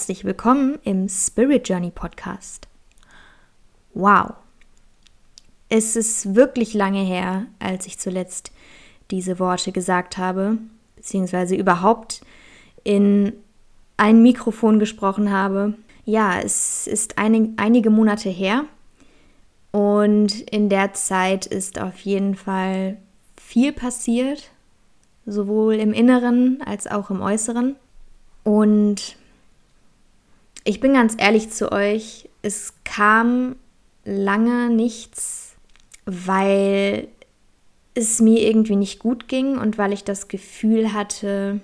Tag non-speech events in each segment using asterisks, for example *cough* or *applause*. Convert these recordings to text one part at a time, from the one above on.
herzlich willkommen im Spirit Journey Podcast. Wow. Es ist wirklich lange her, als ich zuletzt diese Worte gesagt habe, beziehungsweise überhaupt in ein Mikrofon gesprochen habe. Ja, es ist einig, einige Monate her und in der Zeit ist auf jeden Fall viel passiert, sowohl im Inneren als auch im Äußeren. Und ich bin ganz ehrlich zu euch, es kam lange nichts, weil es mir irgendwie nicht gut ging und weil ich das Gefühl hatte,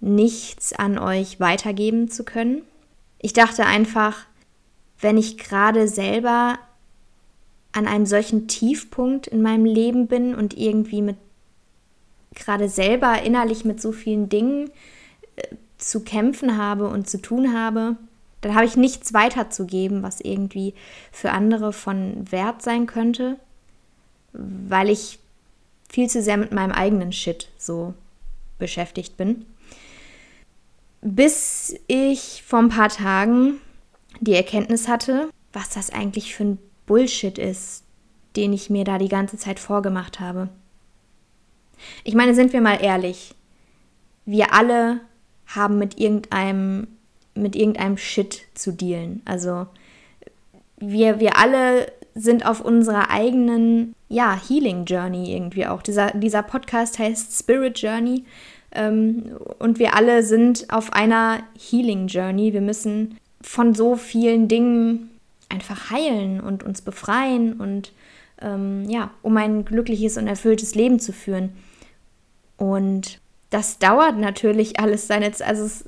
nichts an euch weitergeben zu können. Ich dachte einfach, wenn ich gerade selber an einem solchen Tiefpunkt in meinem Leben bin und irgendwie mit gerade selber innerlich mit so vielen Dingen äh, zu kämpfen habe und zu tun habe, dann habe ich nichts weiterzugeben, was irgendwie für andere von Wert sein könnte, weil ich viel zu sehr mit meinem eigenen Shit so beschäftigt bin. Bis ich vor ein paar Tagen die Erkenntnis hatte, was das eigentlich für ein Bullshit ist, den ich mir da die ganze Zeit vorgemacht habe. Ich meine, sind wir mal ehrlich, wir alle haben mit irgendeinem, mit irgendeinem Shit zu dealen. Also wir, wir alle sind auf unserer eigenen, ja, Healing Journey irgendwie auch. Dieser, dieser Podcast heißt Spirit Journey. Ähm, und wir alle sind auf einer Healing Journey. Wir müssen von so vielen Dingen einfach heilen und uns befreien und ähm, ja, um ein glückliches und erfülltes Leben zu führen. Und das dauert natürlich alles seine Zeit. Also es,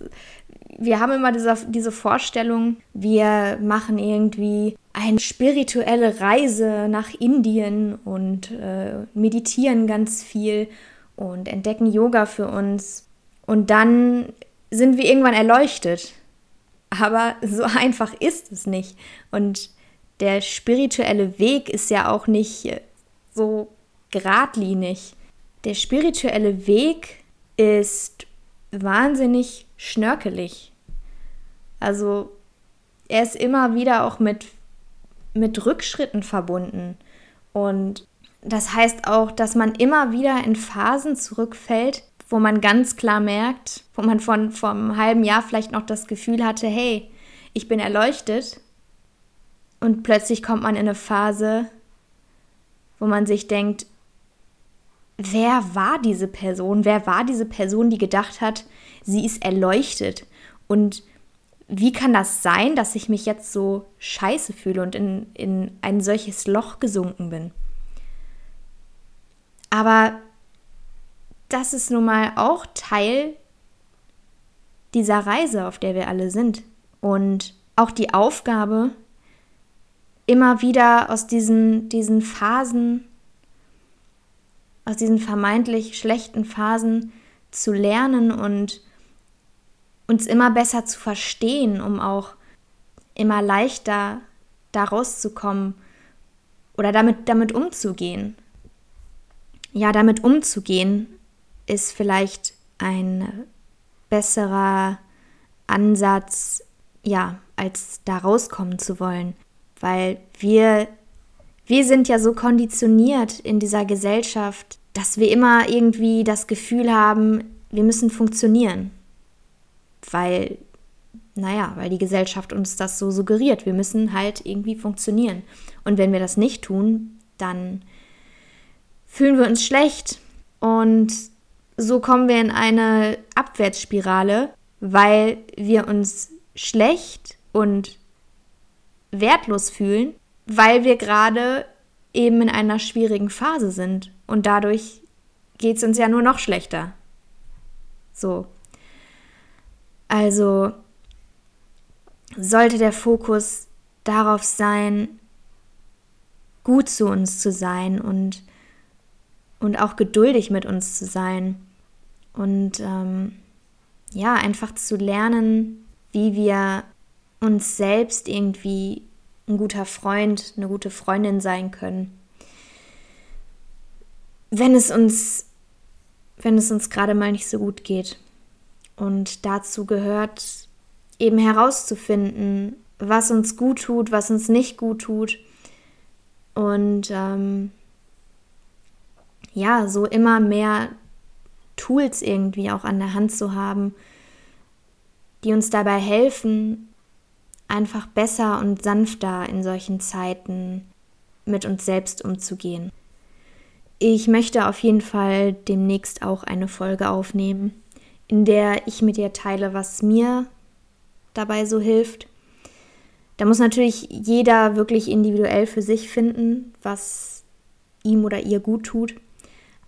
wir haben immer diese, diese Vorstellung, wir machen irgendwie eine spirituelle Reise nach Indien und äh, meditieren ganz viel und entdecken Yoga für uns. Und dann sind wir irgendwann erleuchtet. Aber so *laughs* einfach ist es nicht. Und der spirituelle Weg ist ja auch nicht so geradlinig. Der spirituelle Weg ist wahnsinnig schnörkelig. Also er ist immer wieder auch mit, mit Rückschritten verbunden. Und das heißt auch, dass man immer wieder in Phasen zurückfällt, wo man ganz klar merkt, wo man von vor einem halben Jahr vielleicht noch das Gefühl hatte, hey, ich bin erleuchtet. Und plötzlich kommt man in eine Phase, wo man sich denkt, wer war diese Person? Wer war diese Person, die gedacht hat, sie ist erleuchtet? Und wie kann das sein, dass ich mich jetzt so scheiße fühle und in, in ein solches Loch gesunken bin? Aber das ist nun mal auch Teil dieser Reise, auf der wir alle sind. Und auch die Aufgabe, immer wieder aus diesen, diesen Phasen aus diesen vermeintlich schlechten Phasen zu lernen und uns immer besser zu verstehen, um auch immer leichter da rauszukommen oder damit, damit umzugehen. Ja, damit umzugehen ist vielleicht ein besserer Ansatz, ja, als da rauskommen zu wollen, weil wir wir sind ja so konditioniert in dieser Gesellschaft, dass wir immer irgendwie das Gefühl haben, wir müssen funktionieren. Weil, naja, weil die Gesellschaft uns das so suggeriert. Wir müssen halt irgendwie funktionieren. Und wenn wir das nicht tun, dann fühlen wir uns schlecht. Und so kommen wir in eine Abwärtsspirale, weil wir uns schlecht und wertlos fühlen weil wir gerade eben in einer schwierigen Phase sind und dadurch geht es uns ja nur noch schlechter. So. Also sollte der Fokus darauf sein, gut zu uns zu sein und, und auch geduldig mit uns zu sein und ähm, ja, einfach zu lernen, wie wir uns selbst irgendwie ein guter Freund, eine gute Freundin sein können. Wenn es uns, wenn es uns gerade mal nicht so gut geht. Und dazu gehört eben herauszufinden, was uns gut tut, was uns nicht gut tut. Und ähm, ja, so immer mehr Tools irgendwie auch an der Hand zu haben, die uns dabei helfen, einfach besser und sanfter in solchen Zeiten mit uns selbst umzugehen. Ich möchte auf jeden Fall demnächst auch eine Folge aufnehmen, in der ich mit dir teile, was mir dabei so hilft. Da muss natürlich jeder wirklich individuell für sich finden, was ihm oder ihr gut tut.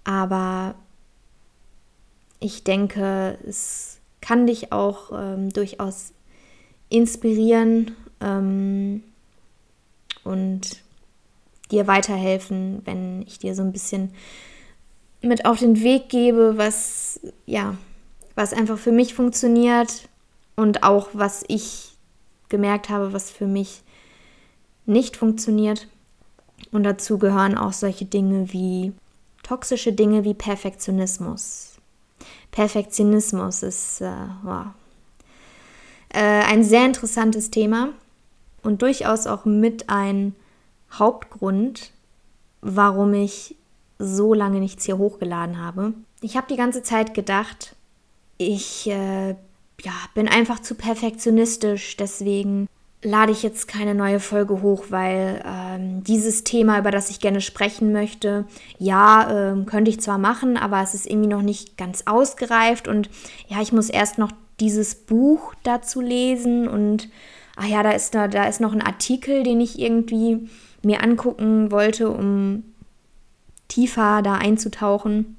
Aber ich denke, es kann dich auch ähm, durchaus inspirieren ähm, und dir weiterhelfen, wenn ich dir so ein bisschen mit auf den Weg gebe, was ja, was einfach für mich funktioniert und auch was ich gemerkt habe, was für mich nicht funktioniert. Und dazu gehören auch solche Dinge wie toxische Dinge wie Perfektionismus. Perfektionismus ist äh, wow, äh, ein sehr interessantes Thema und durchaus auch mit ein Hauptgrund, warum ich so lange nichts hier hochgeladen habe. Ich habe die ganze Zeit gedacht, ich äh, ja, bin einfach zu perfektionistisch, deswegen lade ich jetzt keine neue Folge hoch, weil ähm, dieses Thema, über das ich gerne sprechen möchte, ja, ähm, könnte ich zwar machen, aber es ist irgendwie noch nicht ganz ausgereift und ja, ich muss erst noch dieses Buch dazu lesen und ach ja, da ist da, da ist noch ein Artikel, den ich irgendwie mir angucken wollte, um tiefer da einzutauchen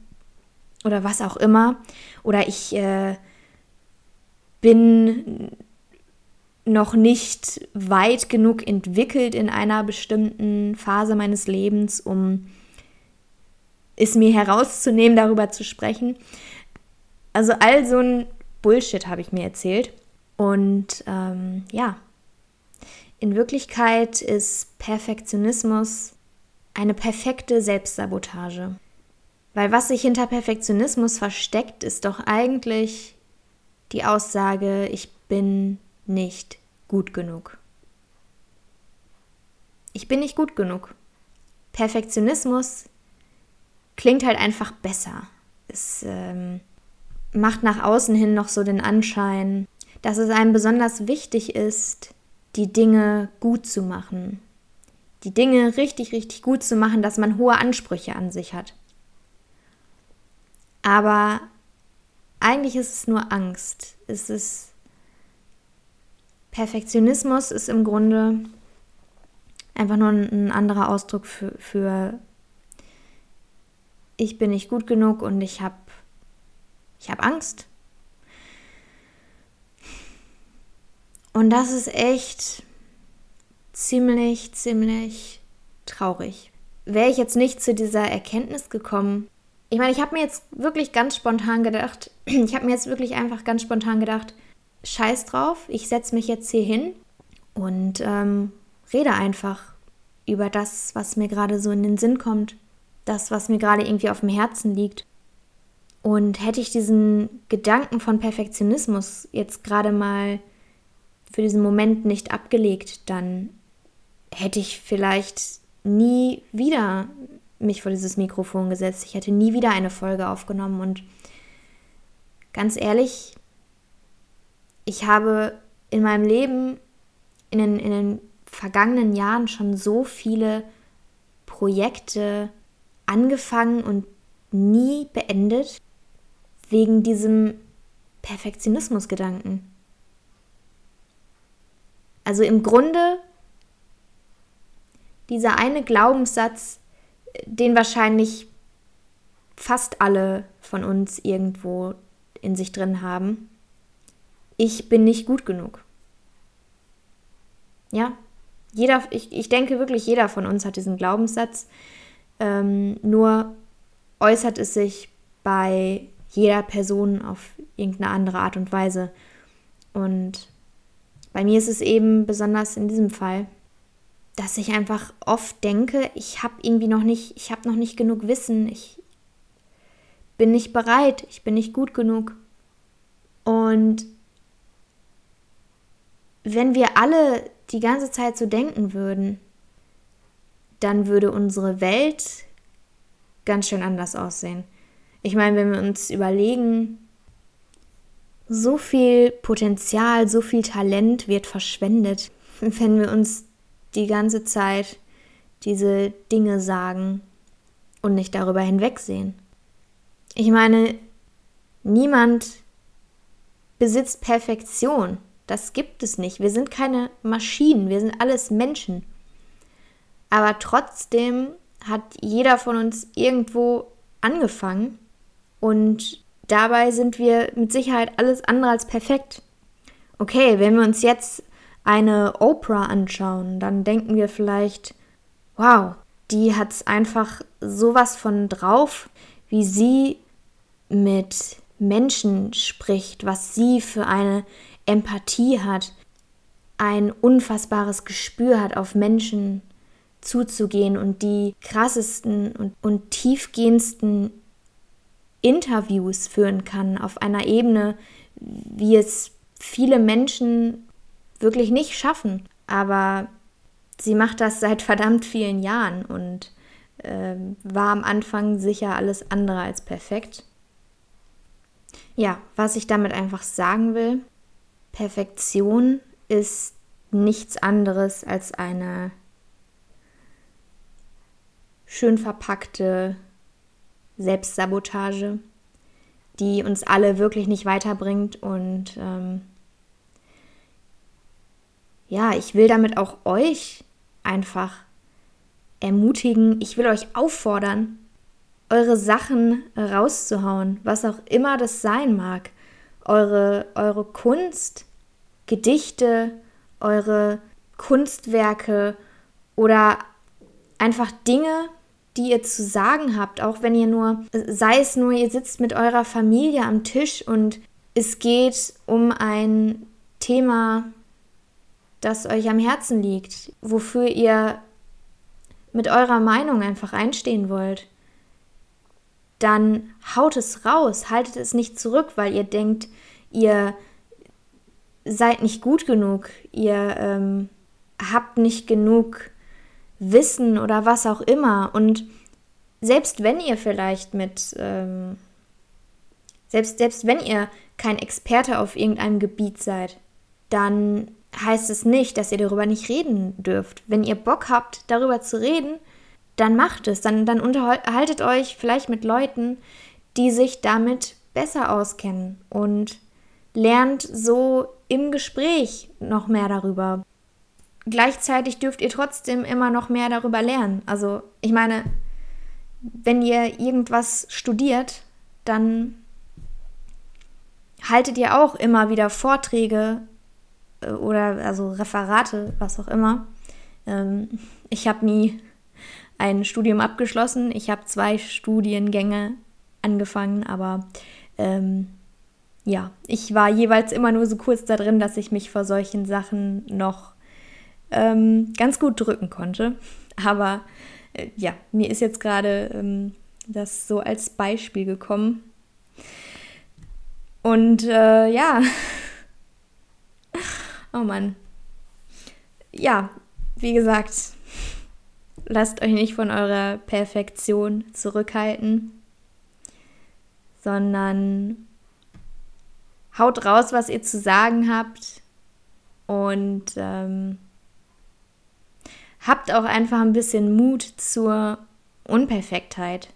oder was auch immer. Oder ich äh, bin noch nicht weit genug entwickelt in einer bestimmten Phase meines Lebens, um es mir herauszunehmen, darüber zu sprechen. Also all so ein Bullshit habe ich mir erzählt. Und ähm, ja, in Wirklichkeit ist Perfektionismus eine perfekte Selbstsabotage. Weil was sich hinter Perfektionismus versteckt, ist doch eigentlich die Aussage, ich bin nicht gut genug. Ich bin nicht gut genug. Perfektionismus klingt halt einfach besser. Es ähm, macht nach außen hin noch so den Anschein, dass es einem besonders wichtig ist, die Dinge gut zu machen. Die Dinge richtig, richtig gut zu machen, dass man hohe Ansprüche an sich hat. Aber eigentlich ist es nur Angst. Es ist Perfektionismus ist im Grunde einfach nur ein anderer Ausdruck für, für ich bin nicht gut genug und ich habe ich habe Angst. Und das ist echt ziemlich, ziemlich traurig. Wäre ich jetzt nicht zu dieser Erkenntnis gekommen, ich meine, ich habe mir jetzt wirklich ganz spontan gedacht, *clears throat* ich habe mir jetzt wirklich einfach ganz spontan gedacht, scheiß drauf, ich setze mich jetzt hier hin und ähm, rede einfach über das, was mir gerade so in den Sinn kommt, das, was mir gerade irgendwie auf dem Herzen liegt. Und hätte ich diesen Gedanken von Perfektionismus jetzt gerade mal für diesen Moment nicht abgelegt, dann hätte ich vielleicht nie wieder mich vor dieses Mikrofon gesetzt. Ich hätte nie wieder eine Folge aufgenommen. Und ganz ehrlich, ich habe in meinem Leben in den, in den vergangenen Jahren schon so viele Projekte angefangen und nie beendet wegen diesem Perfektionismusgedanken. Also im Grunde dieser eine Glaubenssatz, den wahrscheinlich fast alle von uns irgendwo in sich drin haben. Ich bin nicht gut genug. Ja, jeder, ich, ich denke wirklich, jeder von uns hat diesen Glaubenssatz. Ähm, nur äußert es sich bei jeder Person auf irgendeine andere Art und Weise. Und bei mir ist es eben besonders in diesem Fall dass ich einfach oft denke, ich habe irgendwie noch nicht, ich habe noch nicht genug Wissen, ich bin nicht bereit, ich bin nicht gut genug. Und wenn wir alle die ganze Zeit so denken würden, dann würde unsere Welt ganz schön anders aussehen. Ich meine, wenn wir uns überlegen, so viel Potenzial, so viel Talent wird verschwendet, *laughs* wenn wir uns die ganze Zeit diese Dinge sagen und nicht darüber hinwegsehen. Ich meine, niemand besitzt Perfektion. Das gibt es nicht. Wir sind keine Maschinen, wir sind alles Menschen. Aber trotzdem hat jeder von uns irgendwo angefangen und dabei sind wir mit Sicherheit alles andere als perfekt. Okay, wenn wir uns jetzt eine Oprah anschauen, dann denken wir vielleicht, wow, die hat es einfach sowas von drauf, wie sie mit Menschen spricht, was sie für eine Empathie hat, ein unfassbares Gespür hat, auf Menschen zuzugehen und die krassesten und, und tiefgehendsten Interviews führen kann auf einer Ebene, wie es viele Menschen wirklich nicht schaffen. Aber sie macht das seit verdammt vielen Jahren und äh, war am Anfang sicher alles andere als perfekt. Ja, was ich damit einfach sagen will, Perfektion ist nichts anderes als eine schön verpackte Selbstsabotage, die uns alle wirklich nicht weiterbringt. Und ähm, ja, ich will damit auch euch einfach ermutigen, ich will euch auffordern, eure Sachen rauszuhauen, was auch immer das sein mag. Eure, eure Kunst, Gedichte, eure Kunstwerke oder einfach Dinge, die ihr zu sagen habt, auch wenn ihr nur, sei es nur, ihr sitzt mit eurer Familie am Tisch und es geht um ein Thema, das euch am Herzen liegt, wofür ihr mit eurer Meinung einfach einstehen wollt, dann haut es raus, haltet es nicht zurück, weil ihr denkt, ihr seid nicht gut genug, ihr ähm, habt nicht genug Wissen oder was auch immer. Und selbst wenn ihr vielleicht mit, ähm, selbst, selbst wenn ihr kein Experte auf irgendeinem Gebiet seid, dann heißt es nicht, dass ihr darüber nicht reden dürft. Wenn ihr Bock habt, darüber zu reden, dann macht es. Dann, dann unterhaltet euch vielleicht mit Leuten, die sich damit besser auskennen und lernt so im Gespräch noch mehr darüber. Gleichzeitig dürft ihr trotzdem immer noch mehr darüber lernen. Also ich meine, wenn ihr irgendwas studiert, dann haltet ihr auch immer wieder Vorträge äh, oder also Referate, was auch immer. Ähm, ich habe nie ein Studium abgeschlossen. Ich habe zwei Studiengänge angefangen, aber ähm, ja, ich war jeweils immer nur so kurz da drin, dass ich mich vor solchen Sachen noch ähm, ganz gut drücken konnte. Aber äh, ja, mir ist jetzt gerade ähm, das so als Beispiel gekommen. Und äh, ja, *laughs* oh Mann. Ja, wie gesagt, lasst euch nicht von eurer Perfektion zurückhalten, sondern haut raus, was ihr zu sagen habt und ähm, habt auch einfach ein bisschen Mut zur Unperfektheit.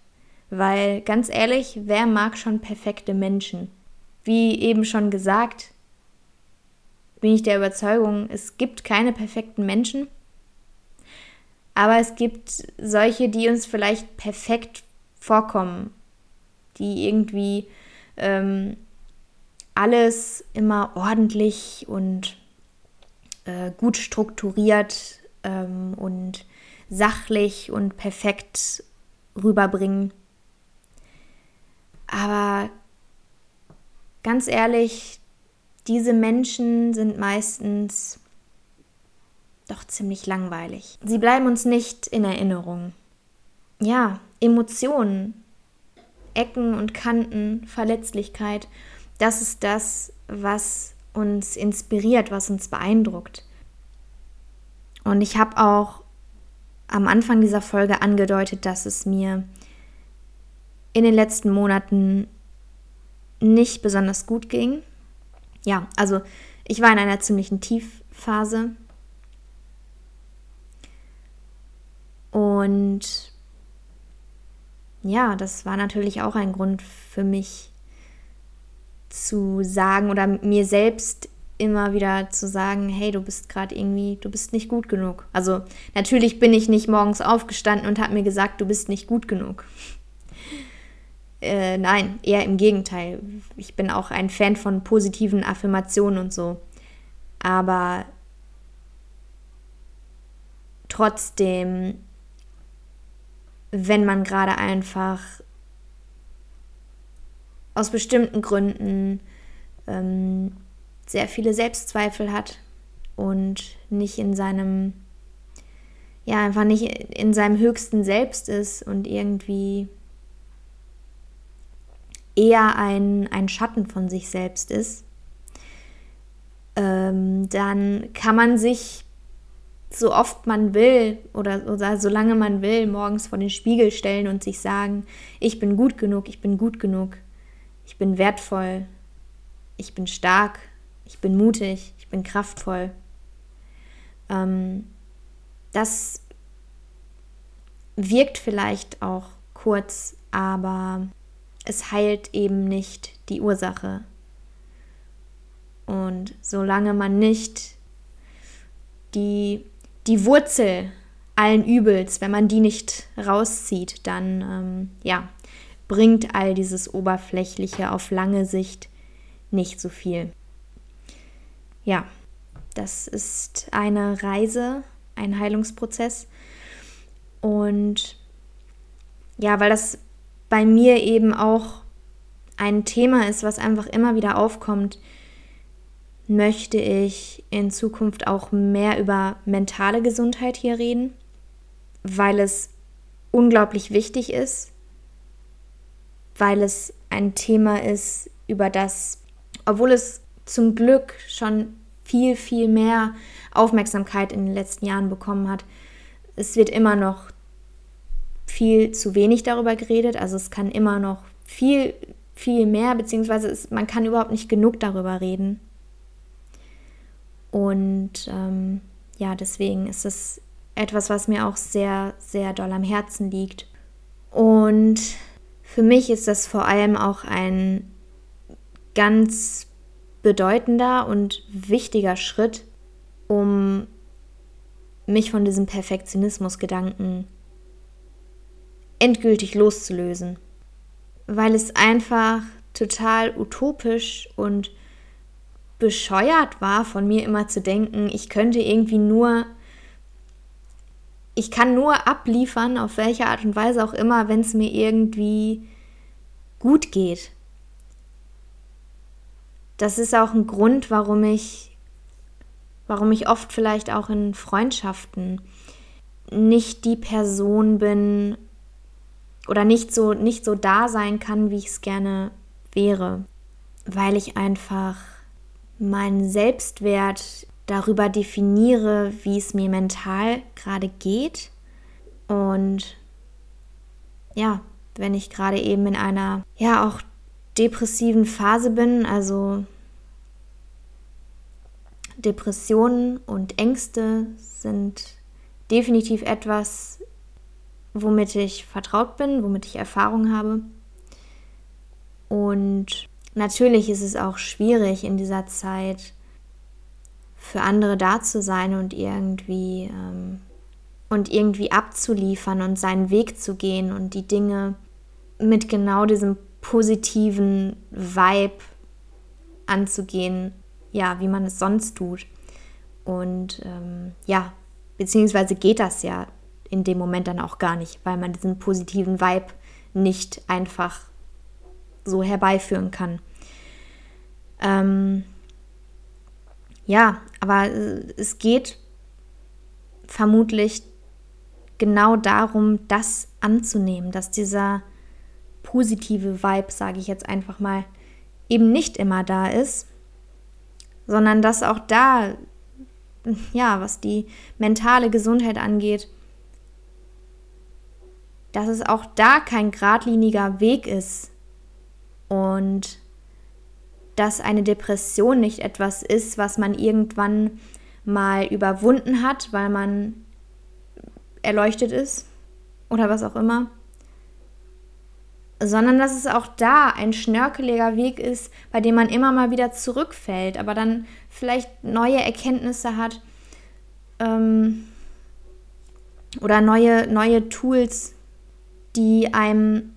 Weil ganz ehrlich, wer mag schon perfekte Menschen? Wie eben schon gesagt, bin ich der Überzeugung, es gibt keine perfekten Menschen. Aber es gibt solche, die uns vielleicht perfekt vorkommen, die irgendwie ähm, alles immer ordentlich und äh, gut strukturiert ähm, und sachlich und perfekt rüberbringen. Aber ganz ehrlich, diese Menschen sind meistens doch ziemlich langweilig. Sie bleiben uns nicht in Erinnerung. Ja, Emotionen, Ecken und Kanten, Verletzlichkeit, das ist das, was uns inspiriert, was uns beeindruckt. Und ich habe auch am Anfang dieser Folge angedeutet, dass es mir in den letzten Monaten nicht besonders gut ging. Ja, also ich war in einer ziemlichen Tiefphase. Und ja, das war natürlich auch ein Grund für mich zu sagen oder mir selbst immer wieder zu sagen, hey, du bist gerade irgendwie, du bist nicht gut genug. Also natürlich bin ich nicht morgens aufgestanden und habe mir gesagt, du bist nicht gut genug. Äh, nein, eher im Gegenteil. Ich bin auch ein Fan von positiven Affirmationen und so. Aber trotzdem, wenn man gerade einfach aus bestimmten Gründen ähm, sehr viele Selbstzweifel hat und nicht in seinem, ja, einfach nicht in seinem höchsten Selbst ist und irgendwie eher ein, ein Schatten von sich selbst ist, ähm, dann kann man sich so oft man will oder, oder solange man will morgens vor den Spiegel stellen und sich sagen, ich bin gut genug, ich bin gut genug, ich bin wertvoll, ich bin stark, ich bin mutig, ich bin kraftvoll. Ähm, das wirkt vielleicht auch kurz, aber es heilt eben nicht die Ursache. Und solange man nicht die, die Wurzel allen Übels, wenn man die nicht rauszieht, dann ähm, ja, bringt all dieses Oberflächliche auf lange Sicht nicht so viel. Ja, das ist eine Reise, ein Heilungsprozess. Und ja, weil das bei mir eben auch ein Thema ist, was einfach immer wieder aufkommt, möchte ich in Zukunft auch mehr über mentale Gesundheit hier reden, weil es unglaublich wichtig ist, weil es ein Thema ist, über das, obwohl es zum Glück schon viel, viel mehr Aufmerksamkeit in den letzten Jahren bekommen hat, es wird immer noch viel zu wenig darüber geredet. Also es kann immer noch viel, viel mehr, beziehungsweise es, man kann überhaupt nicht genug darüber reden. Und ähm, ja, deswegen ist es etwas, was mir auch sehr, sehr doll am Herzen liegt. Und für mich ist das vor allem auch ein ganz bedeutender und wichtiger Schritt, um mich von diesem Perfektionismus-Gedanken endgültig loszulösen. Weil es einfach total utopisch und bescheuert war, von mir immer zu denken, ich könnte irgendwie nur, ich kann nur abliefern, auf welche Art und Weise auch immer, wenn es mir irgendwie gut geht. Das ist auch ein Grund, warum ich, warum ich oft vielleicht auch in Freundschaften nicht die Person bin, oder nicht so, nicht so da sein kann, wie ich es gerne wäre, weil ich einfach meinen Selbstwert darüber definiere, wie es mir mental gerade geht. Und ja, wenn ich gerade eben in einer, ja, auch depressiven Phase bin, also Depressionen und Ängste sind definitiv etwas, womit ich vertraut bin, womit ich Erfahrung habe. Und natürlich ist es auch schwierig in dieser Zeit für andere da zu sein und irgendwie ähm, und irgendwie abzuliefern und seinen Weg zu gehen und die Dinge mit genau diesem positiven Vibe anzugehen, ja, wie man es sonst tut. Und ähm, ja, beziehungsweise geht das ja in dem Moment dann auch gar nicht, weil man diesen positiven Vibe nicht einfach so herbeiführen kann. Ähm, ja, aber es geht vermutlich genau darum, das anzunehmen, dass dieser positive Vibe, sage ich jetzt einfach mal, eben nicht immer da ist sondern dass auch da, ja, was die mentale Gesundheit angeht, dass es auch da kein geradliniger Weg ist und dass eine Depression nicht etwas ist, was man irgendwann mal überwunden hat, weil man erleuchtet ist oder was auch immer, sondern dass es auch da ein schnörkeliger Weg ist, bei dem man immer mal wieder zurückfällt, aber dann vielleicht neue Erkenntnisse hat ähm, oder neue, neue Tools, die einem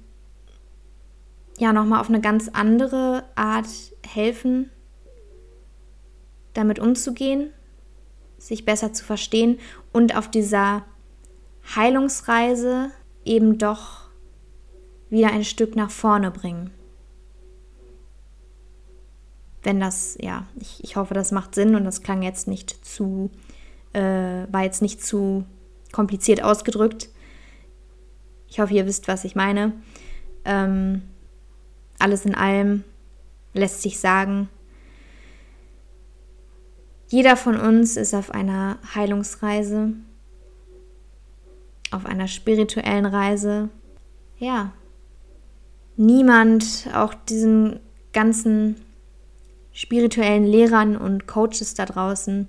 ja nochmal auf eine ganz andere Art helfen, damit umzugehen, sich besser zu verstehen und auf dieser Heilungsreise eben doch wieder ein Stück nach vorne bringen. Wenn das, ja, ich, ich hoffe, das macht Sinn und das klang jetzt nicht zu, äh, war jetzt nicht zu kompliziert ausgedrückt. Ich hoffe, ihr wisst, was ich meine. Ähm, alles in allem lässt sich sagen, jeder von uns ist auf einer Heilungsreise auf einer spirituellen Reise. Ja, niemand, auch diesen ganzen spirituellen Lehrern und Coaches da draußen,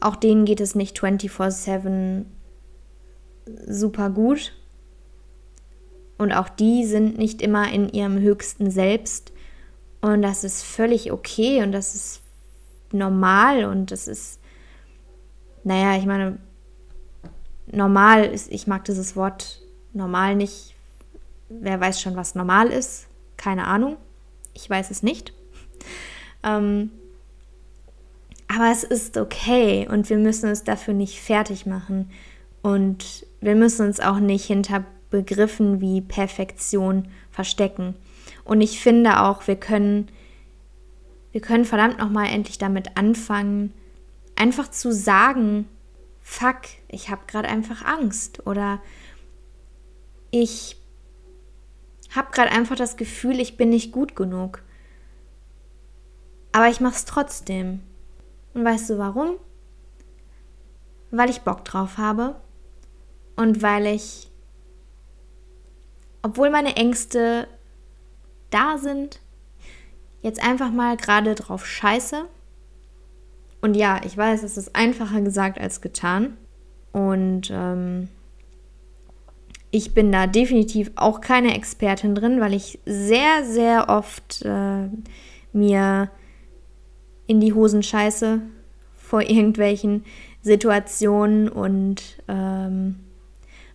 auch denen geht es nicht 24/7 super gut. Und auch die sind nicht immer in ihrem höchsten Selbst. Und das ist völlig okay und das ist normal und das ist, naja, ich meine, normal ist, ich mag dieses Wort normal nicht. Wer weiß schon, was normal ist? Keine Ahnung. Ich weiß es nicht. Ähm, aber es ist okay und wir müssen es dafür nicht fertig machen. Und wir müssen uns auch nicht hinter Begriffen wie Perfektion verstecken. Und ich finde auch, wir können, wir können verdammt nochmal endlich damit anfangen, einfach zu sagen, fuck, ich habe gerade einfach Angst oder ich habe gerade einfach das Gefühl, ich bin nicht gut genug. Aber ich mache es trotzdem. Und weißt du warum? Weil ich Bock drauf habe und weil ich, obwohl meine Ängste da sind, jetzt einfach mal gerade drauf scheiße und ja, ich weiß, es ist einfacher gesagt als getan. Und ähm, ich bin da definitiv auch keine Expertin drin, weil ich sehr, sehr oft äh, mir in die Hosen scheiße vor *laughs* irgendwelchen Situationen und ähm,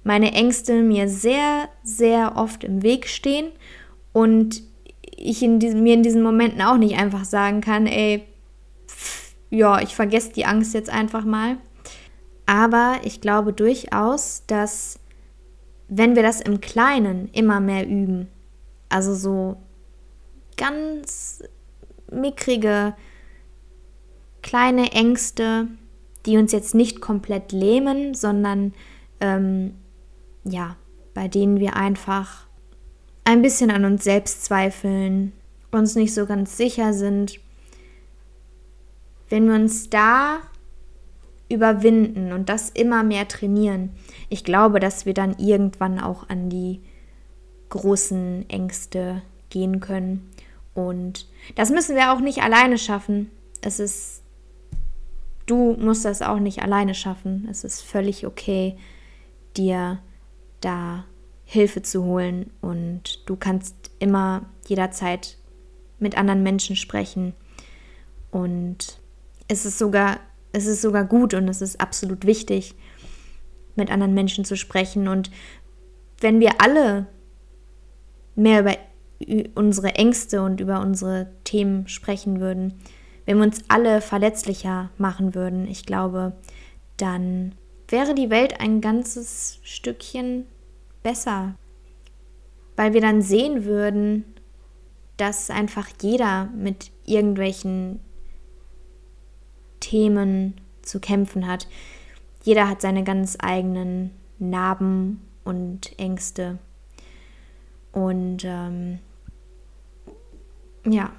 meine Ängste mir sehr, sehr oft im Weg stehen und ich in diesem, mir in diesen Momenten auch nicht einfach sagen kann, ey, ja, ich vergesse die Angst jetzt einfach mal. Aber ich glaube durchaus, dass wenn wir das im Kleinen immer mehr üben, also so ganz mickrige, kleine Ängste, die uns jetzt nicht komplett lähmen, sondern ähm, ja, bei denen wir einfach ein bisschen an uns selbst zweifeln, uns nicht so ganz sicher sind, wenn wir uns da überwinden und das immer mehr trainieren, ich glaube, dass wir dann irgendwann auch an die großen Ängste gehen können. Und das müssen wir auch nicht alleine schaffen. Es ist, du musst das auch nicht alleine schaffen. Es ist völlig okay, dir da Hilfe zu holen und du kannst immer jederzeit mit anderen Menschen sprechen und es ist sogar, es ist sogar gut und es ist absolut wichtig, mit anderen Menschen zu sprechen. Und wenn wir alle mehr über unsere Ängste und über unsere Themen sprechen würden, wenn wir uns alle verletzlicher machen würden, ich glaube, dann wäre die Welt ein ganzes Stückchen besser, weil wir dann sehen würden, dass einfach jeder mit irgendwelchen Themen zu kämpfen hat. Jeder hat seine ganz eigenen Narben und Ängste. Und ähm, ja,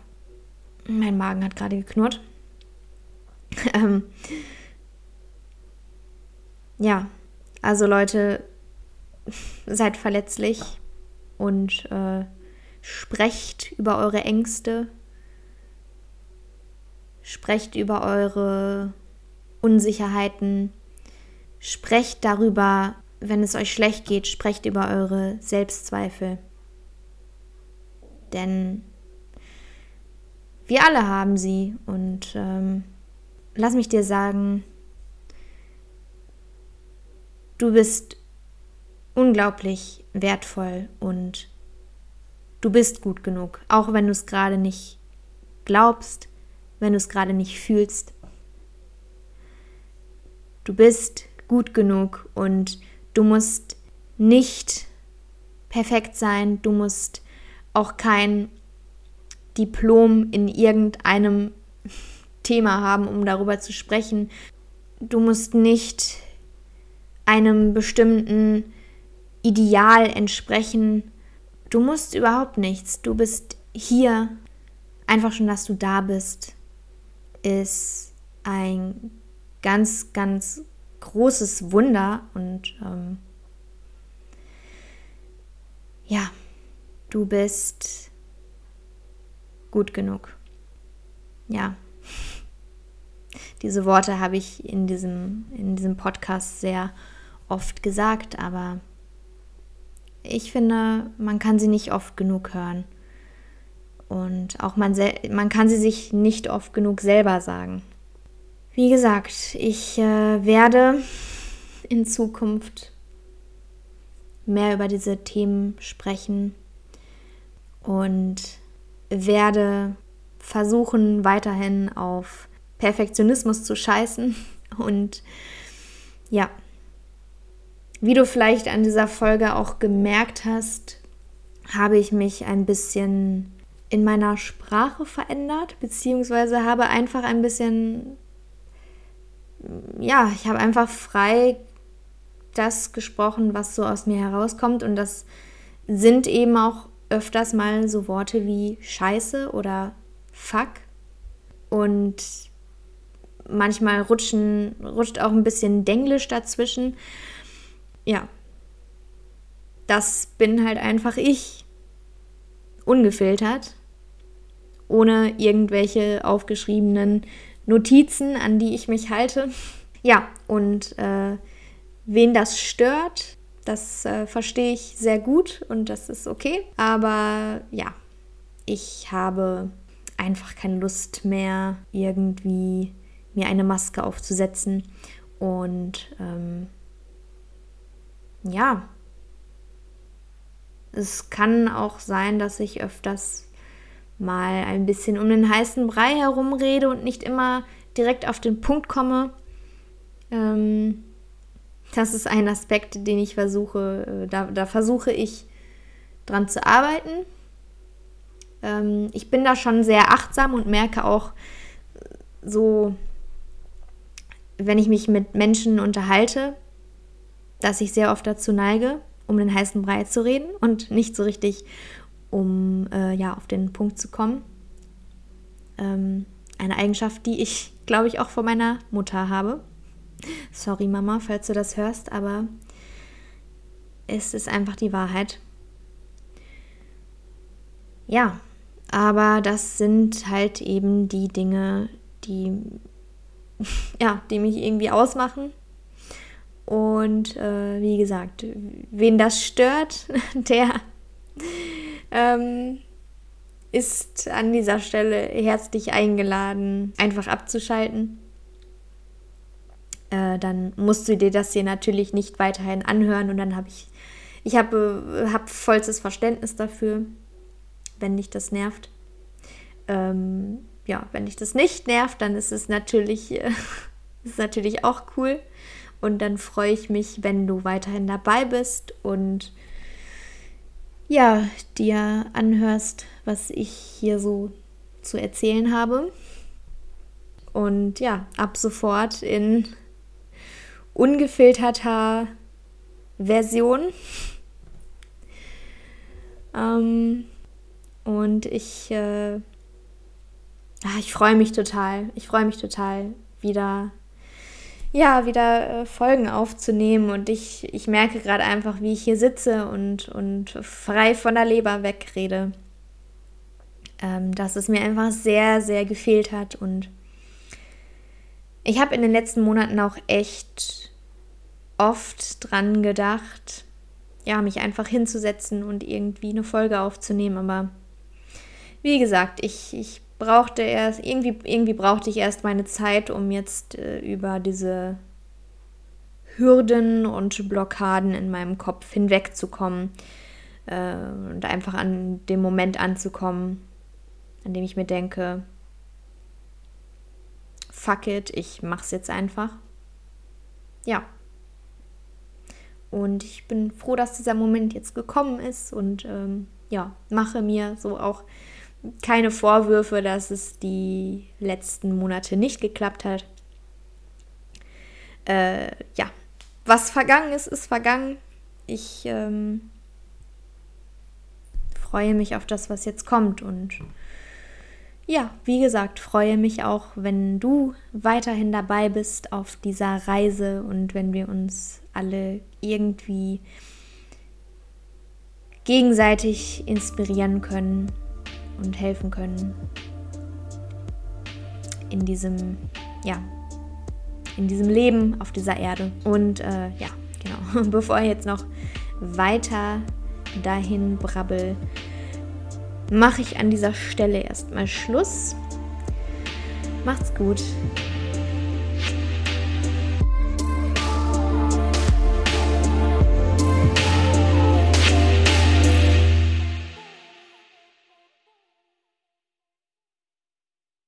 mein Magen hat gerade geknurrt. *laughs* ähm, ja, also Leute, *laughs* seid verletzlich und äh, sprecht über eure Ängste, sprecht über eure Unsicherheiten, sprecht darüber, wenn es euch schlecht geht, sprecht über eure Selbstzweifel. Denn wir alle haben sie und ähm, lass mich dir sagen, du bist unglaublich wertvoll und du bist gut genug, auch wenn du es gerade nicht glaubst, wenn du es gerade nicht fühlst. Du bist gut genug und du musst nicht perfekt sein, du musst auch kein Diplom in irgendeinem *laughs* Thema haben, um darüber zu sprechen. Du musst nicht einem bestimmten Ideal entsprechen. Du musst überhaupt nichts. Du bist hier. Einfach schon, dass du da bist, ist ein ganz, ganz großes Wunder. Und ähm, ja, du bist gut genug. Ja. *laughs* Diese Worte habe ich in diesem, in diesem Podcast sehr oft gesagt, aber ich finde, man kann sie nicht oft genug hören. Und auch man, man kann sie sich nicht oft genug selber sagen. Wie gesagt, ich äh, werde in Zukunft mehr über diese Themen sprechen und werde versuchen, weiterhin auf Perfektionismus zu scheißen. *laughs* Und ja, wie du vielleicht an dieser Folge auch gemerkt hast, habe ich mich ein bisschen in meiner Sprache verändert, beziehungsweise habe einfach ein bisschen, ja, ich habe einfach frei das gesprochen, was so aus mir herauskommt. Und das sind eben auch öfters mal so Worte wie Scheiße oder Fuck. Und manchmal rutschen, rutscht auch ein bisschen Denglisch dazwischen ja, das bin halt einfach ich. Ungefiltert. Ohne irgendwelche aufgeschriebenen Notizen, an die ich mich halte. Ja, und äh, wen das stört, das äh, verstehe ich sehr gut und das ist okay. Aber ja, ich habe einfach keine Lust mehr, irgendwie mir eine Maske aufzusetzen und ähm, ja, es kann auch sein, dass ich öfters mal ein bisschen um den heißen Brei herumrede und nicht immer direkt auf den Punkt komme. Ähm, das ist ein Aspekt, den ich versuche, äh, da, da versuche ich dran zu arbeiten. Ähm, ich bin da schon sehr achtsam und merke auch so, wenn ich mich mit Menschen unterhalte, dass ich sehr oft dazu neige, um den heißen Brei zu reden und nicht so richtig, um äh, ja auf den Punkt zu kommen. Ähm, eine Eigenschaft, die ich, glaube ich, auch von meiner Mutter habe. Sorry, Mama, falls du das hörst, aber es ist einfach die Wahrheit. Ja, aber das sind halt eben die Dinge, die *laughs* ja, die mich irgendwie ausmachen und äh, wie gesagt, wen das stört, *laughs* der ähm, ist an dieser Stelle herzlich eingeladen, einfach abzuschalten. Äh, dann musst du dir das hier natürlich nicht weiterhin anhören und dann habe ich, ich habe hab vollstes Verständnis dafür, wenn dich das nervt. Ähm, ja, wenn dich das nicht nervt, dann ist es natürlich, äh, *laughs* ist natürlich auch cool. Und dann freue ich mich, wenn du weiterhin dabei bist und ja, dir anhörst, was ich hier so zu erzählen habe. Und ja, ab sofort in ungefilterter Version. Ähm, und ich, äh, ah, ich freue mich total. Ich freue mich total wieder ja, wieder äh, Folgen aufzunehmen. Und ich, ich merke gerade einfach, wie ich hier sitze und, und frei von der Leber wegrede. Ähm, dass es mir einfach sehr, sehr gefehlt hat. Und ich habe in den letzten Monaten auch echt oft dran gedacht, ja, mich einfach hinzusetzen und irgendwie eine Folge aufzunehmen. Aber wie gesagt, ich, ich brauchte erst, irgendwie, irgendwie brauchte ich erst meine Zeit, um jetzt äh, über diese Hürden und Blockaden in meinem Kopf hinwegzukommen äh, und einfach an dem Moment anzukommen, an dem ich mir denke, fuck it, ich mach's jetzt einfach. Ja. Und ich bin froh, dass dieser Moment jetzt gekommen ist und ähm, ja, mache mir so auch keine Vorwürfe, dass es die letzten Monate nicht geklappt hat. Äh, ja, was vergangen ist, ist vergangen. Ich ähm, freue mich auf das, was jetzt kommt und ja, wie gesagt, freue mich auch, wenn du weiterhin dabei bist auf dieser Reise und wenn wir uns alle irgendwie gegenseitig inspirieren können und helfen können in diesem, ja, in diesem Leben auf dieser Erde. Und äh, ja, genau, *laughs* bevor ich jetzt noch weiter dahin brabbel, mache ich an dieser Stelle erstmal Schluss. Macht's gut.